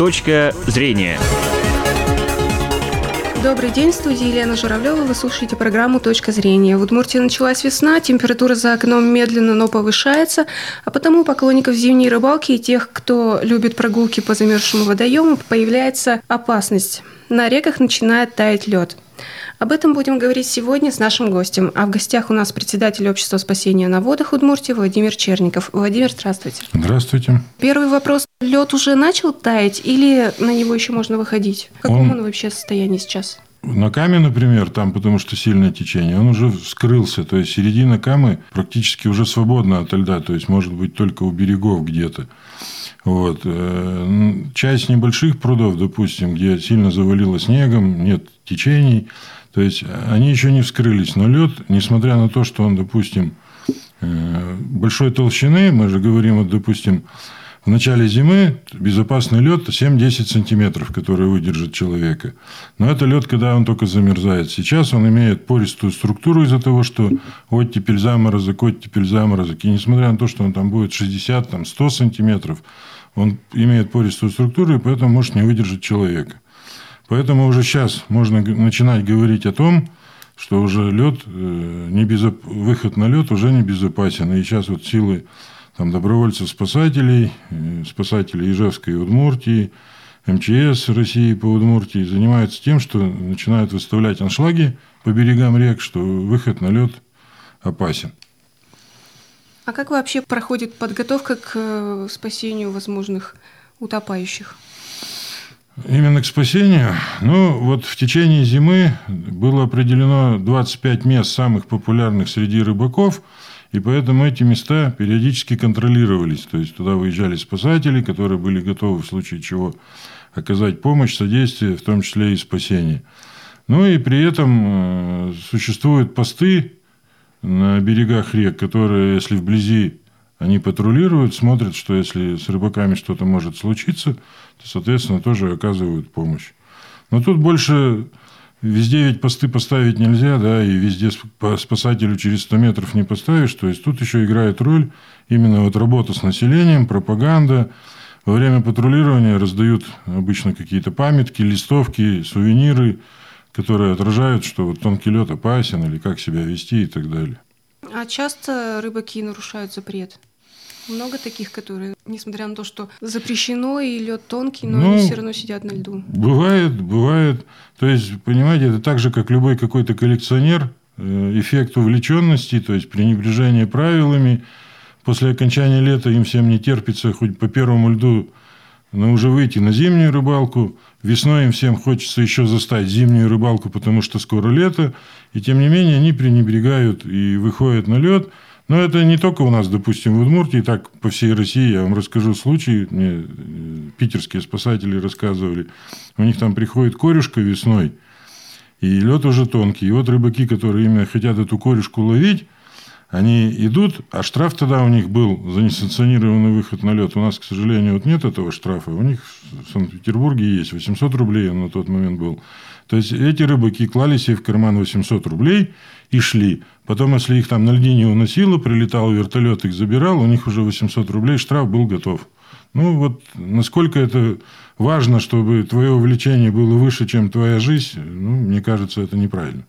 Точка зрения. Добрый день, в студии Елена Журавлева. Вы слушаете программу «Точка зрения». В Удмуртии началась весна, температура за окном медленно, но повышается, а потому поклонников зимней рыбалки и тех, кто любит прогулки по замерзшему водоему, появляется опасность. На реках начинает таять лед. Об этом будем говорить сегодня с нашим гостем. А в гостях у нас председатель общества спасения на водах Удмуртии Владимир Черников. Владимир, здравствуйте. Здравствуйте. Первый вопрос. Лед уже начал таять или на него еще можно выходить? В каком он, он вообще состоянии сейчас? На Каме, например, там потому что сильное течение, он уже скрылся. То есть, середина Камы практически уже свободна от льда. То есть, может быть, только у берегов где-то. Вот. Э, часть небольших прудов, допустим, где сильно завалило снегом, нет течений, то есть они еще не вскрылись. Но лед, несмотря на то, что он, допустим, э, большой толщины, мы же говорим, вот, допустим, в начале зимы безопасный лед 7-10 сантиметров, который выдержит человека. Но это лед, когда он только замерзает. Сейчас он имеет пористую структуру из-за того, что оттепель заморозок, оттепель заморозок. И несмотря на то, что он там будет 60-100 сантиметров, он имеет пористую структуру, и поэтому может не выдержать человека. Поэтому уже сейчас можно начинать говорить о том, что уже лед, э, не безоп... выход на лед уже не безопасен. И сейчас вот силы там, добровольцев-спасателей, э, спасателей Ижевской и Удмуртии, МЧС России по Удмуртии занимаются тем, что начинают выставлять аншлаги по берегам рек, что выход на лед опасен. А как вообще проходит подготовка к э, спасению возможных утопающих? Именно к спасению? Ну, вот в течение зимы было определено 25 мест самых популярных среди рыбаков, и поэтому эти места периодически контролировались. То есть, туда выезжали спасатели, которые были готовы в случае чего оказать помощь, содействие, в том числе и спасение. Ну и при этом э, существуют посты на берегах рек, которые, если вблизи они патрулируют, смотрят, что если с рыбаками что-то может случиться, то, соответственно, тоже оказывают помощь. Но тут больше везде ведь посты поставить нельзя, да, и везде спасателю через 100 метров не поставишь. То есть, тут еще играет роль именно вот работа с населением, пропаганда. Во время патрулирования раздают обычно какие-то памятки, листовки, сувениры, которые отражают, что вот тонкий лед опасен или как себя вести и так далее. А часто рыбаки нарушают запрет? Много таких, которые, несмотря на то, что запрещено и лед тонкий, но ну, они все равно сидят на льду. Бывает, бывает. То есть, понимаете, это так же, как любой какой-то коллекционер, э, эффект увлеченности, то есть пренебрежение правилами. После окончания лета им всем не терпится хоть по первому льду но уже выйти на зимнюю рыбалку. Весной им всем хочется еще застать зимнюю рыбалку, потому что скоро лето. И тем не менее они пренебрегают и выходят на лед. Но это не только у нас, допустим, в Удмуртии, так по всей России. Я вам расскажу случай. Мне э, питерские спасатели рассказывали. У них там приходит корюшка весной, и лед уже тонкий. И вот рыбаки, которые именно хотят эту корюшку ловить, они идут, а штраф тогда у них был за несанкционированный выход на лед. У нас, к сожалению, вот нет этого штрафа. У них в Санкт-Петербурге есть 800 рублей, он на тот момент был. То есть, эти рыбаки клали себе в карман 800 рублей и шли. Потом, если их там на льдине уносило, прилетал вертолет, их забирал, у них уже 800 рублей, штраф был готов. Ну, вот насколько это важно, чтобы твое увлечение было выше, чем твоя жизнь, ну, мне кажется, это неправильно.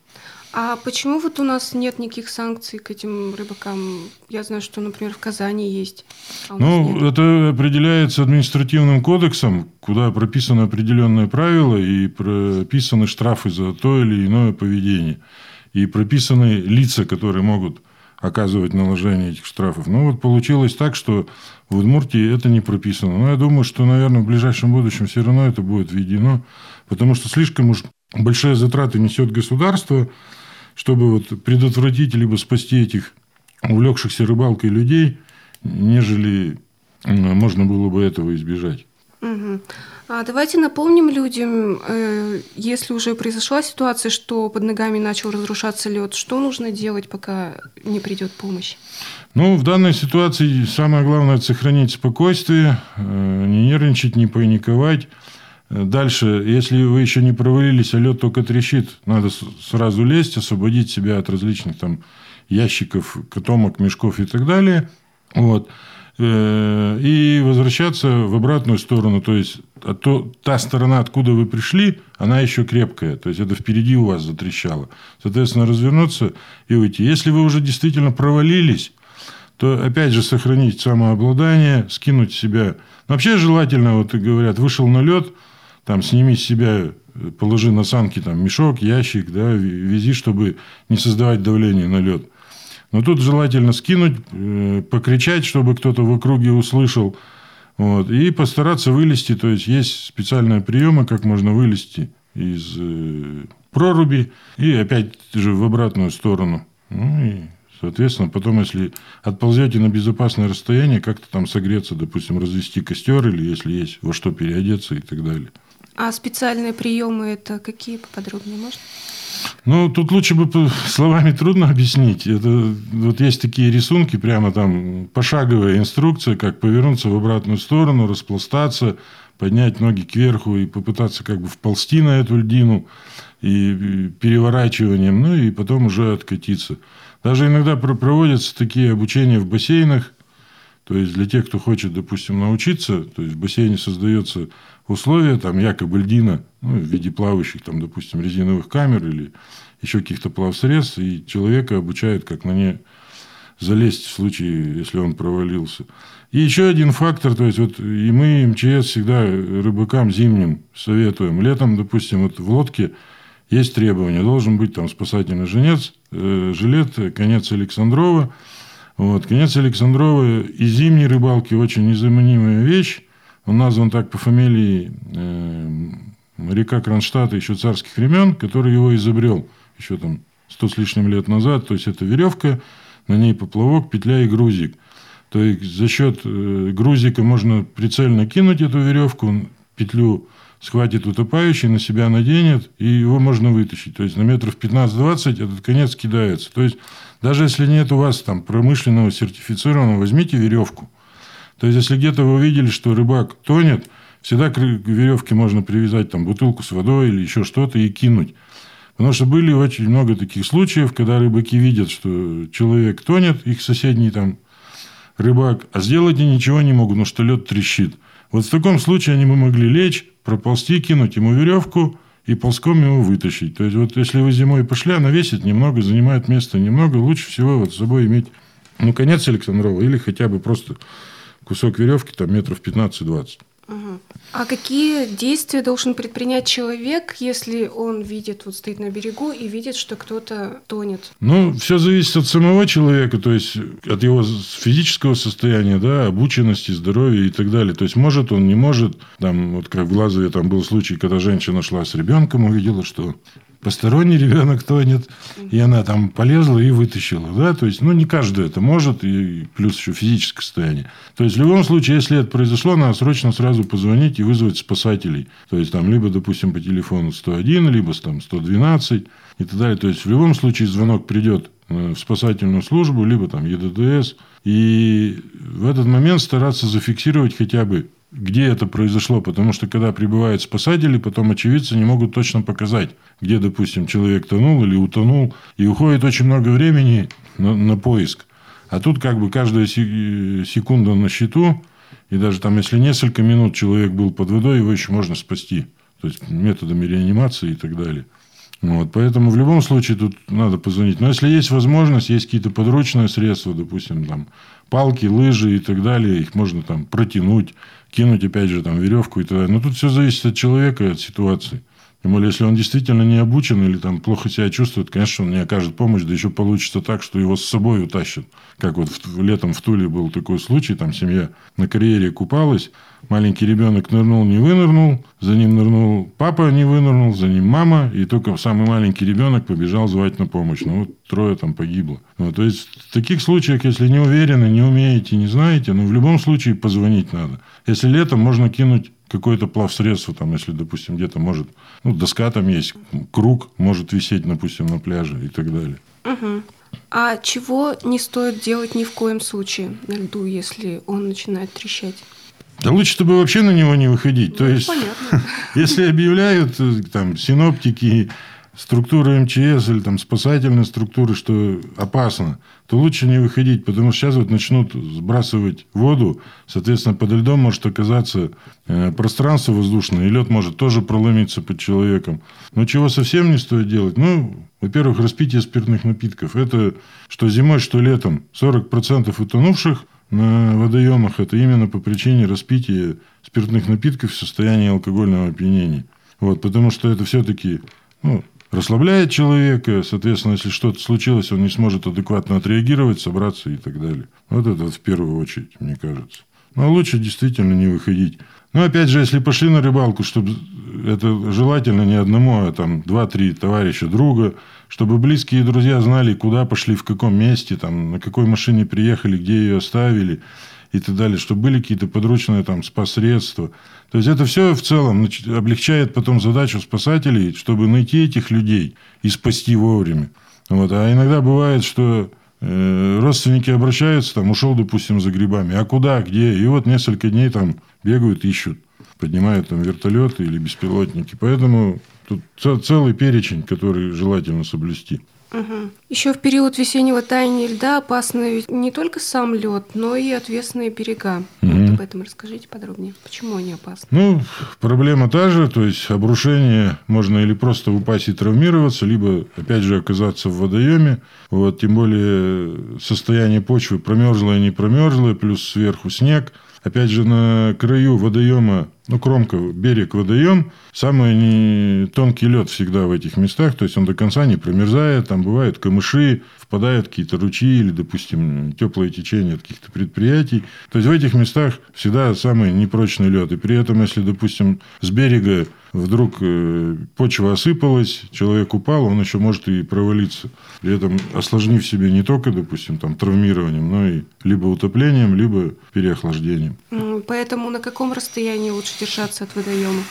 А почему вот у нас нет никаких санкций к этим рыбакам? Я знаю, что, например, в Казани есть. А ну, нет. это определяется административным кодексом, куда прописаны определенные правила и прописаны штрафы за то или иное поведение. И прописаны лица, которые могут оказывать наложение этих штрафов. Ну, вот получилось так, что в Удмуртии это не прописано. Но я думаю, что, наверное, в ближайшем будущем все равно это будет введено, потому что слишком уж большие затраты несет государство, чтобы вот предотвратить либо спасти этих увлекшихся рыбалкой людей, нежели можно было бы этого избежать. Угу. А давайте напомним людям, э, если уже произошла ситуация, что под ногами начал разрушаться лед, что нужно делать, пока не придет помощь? Ну, в данной ситуации самое главное – сохранить спокойствие, э, не нервничать, не паниковать. Дальше, если вы еще не провалились, а лед только трещит, надо сразу лезть, освободить себя от различных там ящиков, котомок, мешков и так далее. Вот. э, и возвращаться в обратную сторону. То есть, а то, та сторона, откуда вы пришли, она еще крепкая. То есть, это впереди у вас затрещало. Соответственно, развернуться и уйти. Если вы уже действительно провалились, то опять же сохранить самообладание, скинуть себя. вообще желательно, вот говорят, вышел на лед, там сними с себя, положи на санки там мешок, ящик, да, вези, чтобы не создавать давление на лед. Но тут желательно скинуть, э, покричать, чтобы кто-то в округе услышал, вот, и постараться вылезти. То есть есть специальные приемы, как можно вылезти из э, проруби и опять же в обратную сторону. Ну и Соответственно, потом, если отползете на безопасное расстояние, как-то там согреться, допустим, развести костер или если есть во что переодеться и так далее. А специальные приемы это какие поподробнее можно? Ну, тут лучше бы словами трудно объяснить. Это, вот есть такие рисунки, прямо там пошаговая инструкция, как повернуться в обратную сторону, распластаться, поднять ноги кверху и попытаться как бы вползти на эту льдину и переворачиванием, ну и потом уже откатиться. Даже иногда проводятся такие обучения в бассейнах. То есть для тех, кто хочет, допустим, научиться, то есть в бассейне создается условия, там якобы льдина, ну, в виде плавающих, там, допустим, резиновых камер или еще каких-то плавсредств, и человека обучают, как на ней залезть в случае, если он провалился. И еще один фактор, то есть вот и мы, МЧС, всегда рыбакам зимним советуем. Летом, допустим, вот в лодке есть требования. Должен быть там спасательный женец, э, жилет, конец Александрова. Вот. Конец Александрова и зимней рыбалки очень незаменимая вещь. Он назван так по фамилии э, моряка Кронштадта еще царских времен, который его изобрел еще там сто с лишним лет назад. То есть, это веревка, на ней поплавок, петля и грузик. То есть, за счет э, грузика можно прицельно кинуть эту веревку, петлю схватит утопающий, на себя наденет, и его можно вытащить. То есть, на метров 15-20 этот конец кидается. То есть, даже если нет у вас там промышленного сертифицированного, возьмите веревку. То есть, если где-то вы увидели, что рыбак тонет, всегда к веревке можно привязать там бутылку с водой или еще что-то и кинуть. Потому что были очень много таких случаев, когда рыбаки видят, что человек тонет, их соседний там рыбак, а сделать они ничего не могут, потому что лед трещит. Вот в таком случае они бы могли лечь, проползти, кинуть ему веревку и ползком его вытащить. То есть, вот если вы зимой пошли, она весит немного, занимает место немного, лучше всего вот с собой иметь, ну, конец Александрова или хотя бы просто кусок веревки, там, метров 15-20. А какие действия должен предпринять человек, если он видит, вот стоит на берегу и видит, что кто-то тонет? Ну, все зависит от самого человека, то есть от его физического состояния, да, обученности, здоровья и так далее. То есть может он, не может. Там, вот как в Глазове там был случай, когда женщина шла с ребенком, увидела, что посторонний ребенок тонет, и она там полезла и вытащила. Да? То есть, ну, не каждый это может, и плюс еще физическое состояние. То есть, в любом случае, если это произошло, надо срочно сразу позвонить и вызвать спасателей. То есть, там, либо, допустим, по телефону 101, либо там 112 и так далее. То есть, в любом случае, звонок придет э, в спасательную службу, либо там ЕДДС. И в этот момент стараться зафиксировать хотя бы где это произошло, потому что когда прибывают спасатели, потом очевидцы не могут точно показать, где, допустим, человек тонул или утонул, и уходит очень много времени на, на поиск. А тут как бы каждая секунда на счету, и даже там, если несколько минут человек был под водой, его еще можно спасти. То есть методами реанимации и так далее. Вот, поэтому в любом случае тут надо позвонить. Но если есть возможность, есть какие-то подручные средства, допустим, там палки, лыжи и так далее, их можно там протянуть, кинуть, опять же, там, веревку и так далее. Но тут все зависит от человека и от ситуации. Тем более, если он действительно не обучен или там плохо себя чувствует, конечно, он не окажет помощь, да еще получится так, что его с собой утащат. Как вот в, летом в Туле был такой случай, там семья на карьере купалась, маленький ребенок нырнул, не вынырнул, за ним нырнул папа, не вынырнул, за ним мама, и только самый маленький ребенок побежал звать на помощь. Ну, вот трое там погибло. Ну, то есть, в таких случаях, если не уверены, не умеете, не знаете, ну, в любом случае позвонить надо. Если летом, можно кинуть какое-то плавсредство, там, если, допустим, где-то может, ну, доска там есть, круг может висеть, допустим, на пляже и так далее. Угу. А чего не стоит делать ни в коем случае на льду, если он начинает трещать? Да лучше, чтобы вообще на него не выходить. Ну, То есть, понятно. если объявляют э, там синоптики структуры МЧС или там спасательные структуры, что опасно, то лучше не выходить, потому что сейчас вот начнут сбрасывать воду, соответственно, под льдом может оказаться э, пространство воздушное, и лед может тоже проломиться под человеком. Но чего совсем не стоит делать? Ну, во-первых, распитие спиртных напитков. Это что зимой, что летом. 40% утонувших на водоемах – это именно по причине распития спиртных напитков в состоянии алкогольного опьянения. Вот, потому что это все-таки ну, расслабляет человека, соответственно, если что-то случилось, он не сможет адекватно отреагировать, собраться и так далее. Вот это вот в первую очередь, мне кажется. Но лучше действительно не выходить. Но опять же, если пошли на рыбалку, чтобы это желательно не одному, а там два-три товарища друга, чтобы близкие друзья знали, куда пошли, в каком месте, там, на какой машине приехали, где ее оставили и так далее, чтобы были какие-то подручные там спасредства. То есть это все в целом облегчает потом задачу спасателей, чтобы найти этих людей и спасти вовремя. Вот. А иногда бывает, что э, родственники обращаются, там, ушел, допустим, за грибами. А куда, где? И вот несколько дней там бегают, ищут. Поднимают там вертолеты или беспилотники. Поэтому тут целый перечень, который желательно соблюсти. Угу. Еще в период весеннего таяния льда опасны не только сам лед, но и отвесные берега. Угу. Вот об этом расскажите подробнее. Почему они опасны? Ну, проблема та же, то есть обрушение можно или просто упасть и травмироваться, либо, опять же, оказаться в водоеме. Вот, тем более состояние почвы промерзлое, не промерзлое, плюс сверху снег. Опять же, на краю водоема ну, кромка, берег, водоем, самый не тонкий лед всегда в этих местах, то есть он до конца не промерзает, там бывают камыши, впадают какие-то ручьи или, допустим, теплое течение от каких-то предприятий. То есть в этих местах всегда самый непрочный лед. И при этом, если, допустим, с берега вдруг э, почва осыпалась, человек упал, он еще может и провалиться. При этом осложнив себе не только, допустим, там, травмированием, но и либо утоплением, либо переохлаждением. Поэтому на каком расстоянии лучше держаться от водоема?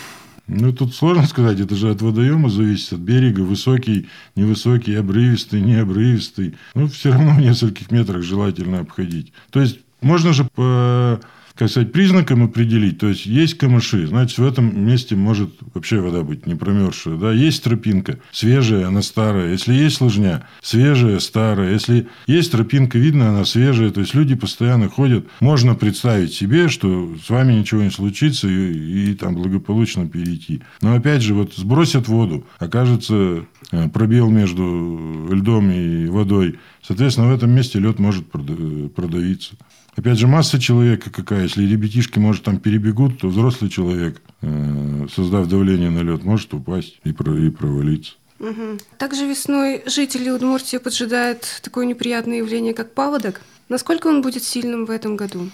Ну, тут сложно сказать, это же от водоема зависит, от берега, высокий, невысокий, обрывистый, необрывистый. Ну, все равно в нескольких метрах желательно обходить. То есть, можно же по как сказать, признаком определить. То есть, есть камыши, значит, в этом месте может вообще вода быть не промерзшая. Да? Есть тропинка, свежая, она старая. Если есть лыжня, свежая, старая. Если есть тропинка, видно, она свежая. То есть, люди постоянно ходят. Можно представить себе, что с вами ничего не случится и, и там благополучно перейти. Но, опять же, вот сбросят воду, окажется э, пробел между льдом и водой. Соответственно, в этом месте лед может продавиться. Опять же, масса человека какая. Если ребятишки, может, там перебегут, то взрослый человек, э, создав давление на лед, может упасть и, провалиться. Угу. Также весной жители Удмуртии поджидают такое неприятное явление, как паводок. Насколько он будет сильным в этом году?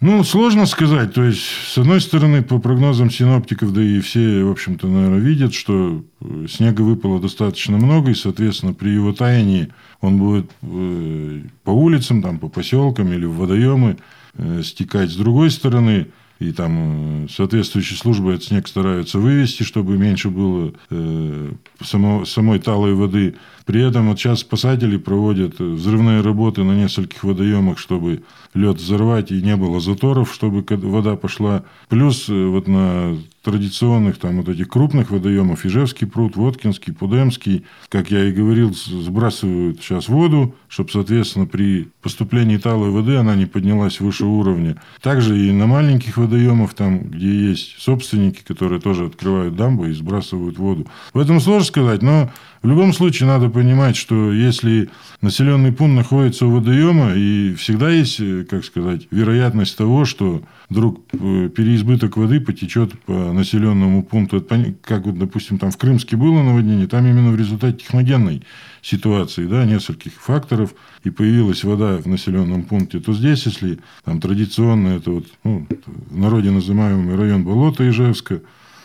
Ну, сложно сказать. То есть, с одной стороны, по прогнозам синоптиков, да и все, в общем-то, наверное, видят, что э, снега выпало достаточно много, и, соответственно, при его таянии он будет э, по улицам, там, по поселкам или в водоемы э, стекать. С другой стороны, и там соответствующие службы этот снег стараются вывести, чтобы меньше было э, само, самой талой воды. При этом вот сейчас спасатели проводят взрывные работы на нескольких водоемах, чтобы лед взорвать и не было заторов, чтобы вода пошла. Плюс э, вот на традиционных там вот этих крупных водоемов, Ижевский пруд, Воткинский, Пудемский, как я и говорил, сбрасывают сейчас воду, чтобы, соответственно, при поступлении талой воды она не поднялась выше уровня. Также и на маленьких водоемах, там, где есть собственники, которые тоже открывают дамбы и сбрасывают воду. В этом сложно сказать, но в любом случае надо понимать, что если населенный пункт находится у водоема, и всегда есть, э, как сказать, вероятность того, что вдруг э, переизбыток воды потечет по населенному пункту. Как вот, допустим, там в Крымске было наводнение, там именно в результате техногенной ситуации, да, нескольких факторов, и появилась вода в населенном пункте, то здесь, если там традиционно это вот, ну, в народе называемый район болота Ижевска,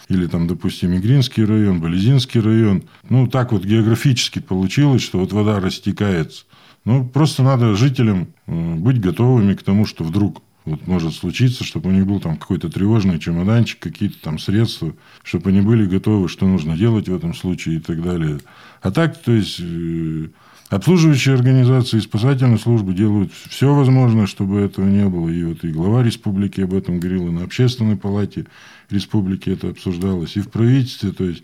или там, допустим, Игринский район, Болезинский район. Ну, так вот географически получилось, что вот вода растекается. Ну, просто надо жителям э, быть готовыми к тому, что вдруг вот может случиться, чтобы у них был там какой-то тревожный чемоданчик, какие-то там средства, чтобы они были готовы, что нужно делать в этом случае и так далее. А так, то есть, э, обслуживающие организации и спасательные службы делают все возможное, чтобы этого не было. И вот и глава республики об этом говорил, и на общественной палате республики это обсуждалось, и в правительстве. То есть,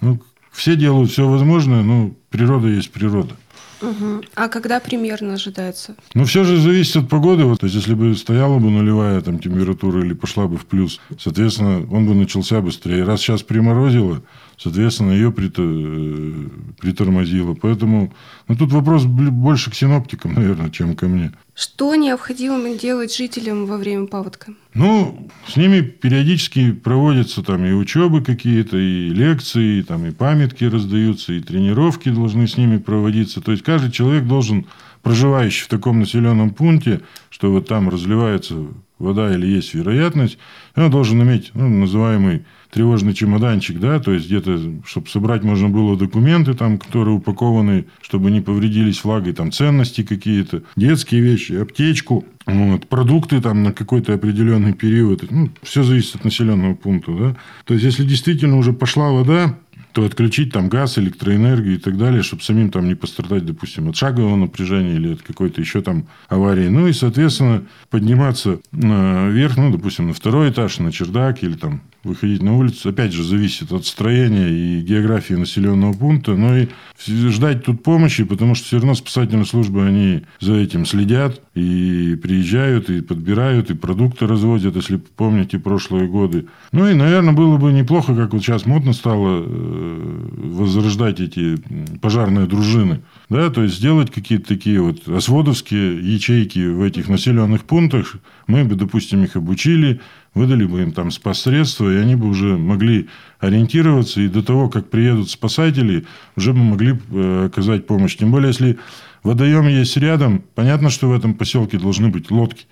ну, все делают все возможное, но природа есть природа. Угу. А когда примерно ожидается? Ну, все же зависит от погоды. Вот, то есть, если бы стояла бы нулевая там, температура или пошла бы в плюс, соответственно, он бы начался быстрее. Раз сейчас приморозило, соответственно, ее притормозило. Поэтому ну, тут вопрос больше к синоптикам, наверное, чем ко мне. Что необходимо делать жителям во время паводка? Ну, с ними периодически проводятся там и учебы какие-то, и лекции, и, там, и памятки раздаются, и тренировки должны с ними проводиться. То есть, каждый человек должен, проживающий в таком населенном пункте, что вот там разливается вода или есть вероятность, он должен иметь ну, называемый тревожный чемоданчик, да, то есть где-то, чтобы собрать можно было документы там, которые упакованы, чтобы не повредились влагой, там ценности какие-то, детские вещи, аптечку, вот, продукты там на какой-то определенный период. Ну, все зависит от населенного пункта, да. То есть, если действительно уже пошла вода, то отключить там газ, электроэнергию и так далее, чтобы самим там не пострадать, допустим, от шагового напряжения или от какой-то еще там аварии. Ну и, соответственно, подниматься наверх, ну, допустим, на второй этаж, на чердак или там выходить на улицу. Опять же, зависит от строения и географии населенного пункта. Но и ждать тут помощи, потому что все равно спасательные службы, они за этим следят и приезжают, и подбирают, и продукты разводят, если помните прошлые годы. Ну и, наверное, было бы неплохо, как вот сейчас модно стало э, возрождать эти пожарные дружины. Да, то есть сделать какие-то такие вот осводовские ячейки в этих населенных пунктах. Мы бы, допустим, их обучили, выдали бы им там спас-средства, и они бы уже могли ориентироваться, и до того, как приедут спасатели, уже бы могли э, оказать помощь. Тем более, если водоем есть рядом, понятно, что в этом поселке должны быть лодки.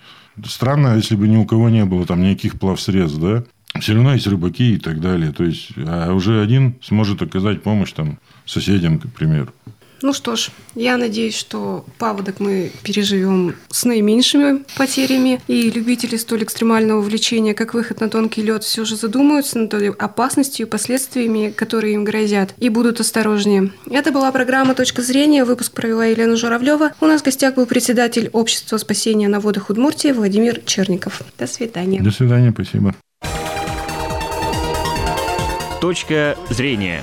Странно, если бы ни у кого не было там никаких плавсредств, да? Все равно есть рыбаки и так далее. То есть, а уже один сможет оказать помощь там соседям, к примеру. Ну что ж, я надеюсь, что паводок мы переживем с наименьшими потерями, и любители столь экстремального увлечения, как выход на тонкий лед, все же задумаются над той опасностью и последствиями, которые им грозят, и будут осторожнее. Это была программа «Точка зрения». Выпуск провела Елена Журавлева. У нас в гостях был председатель Общества спасения на водах Удмуртии Владимир Черников. До свидания. До свидания, спасибо. Точка зрения.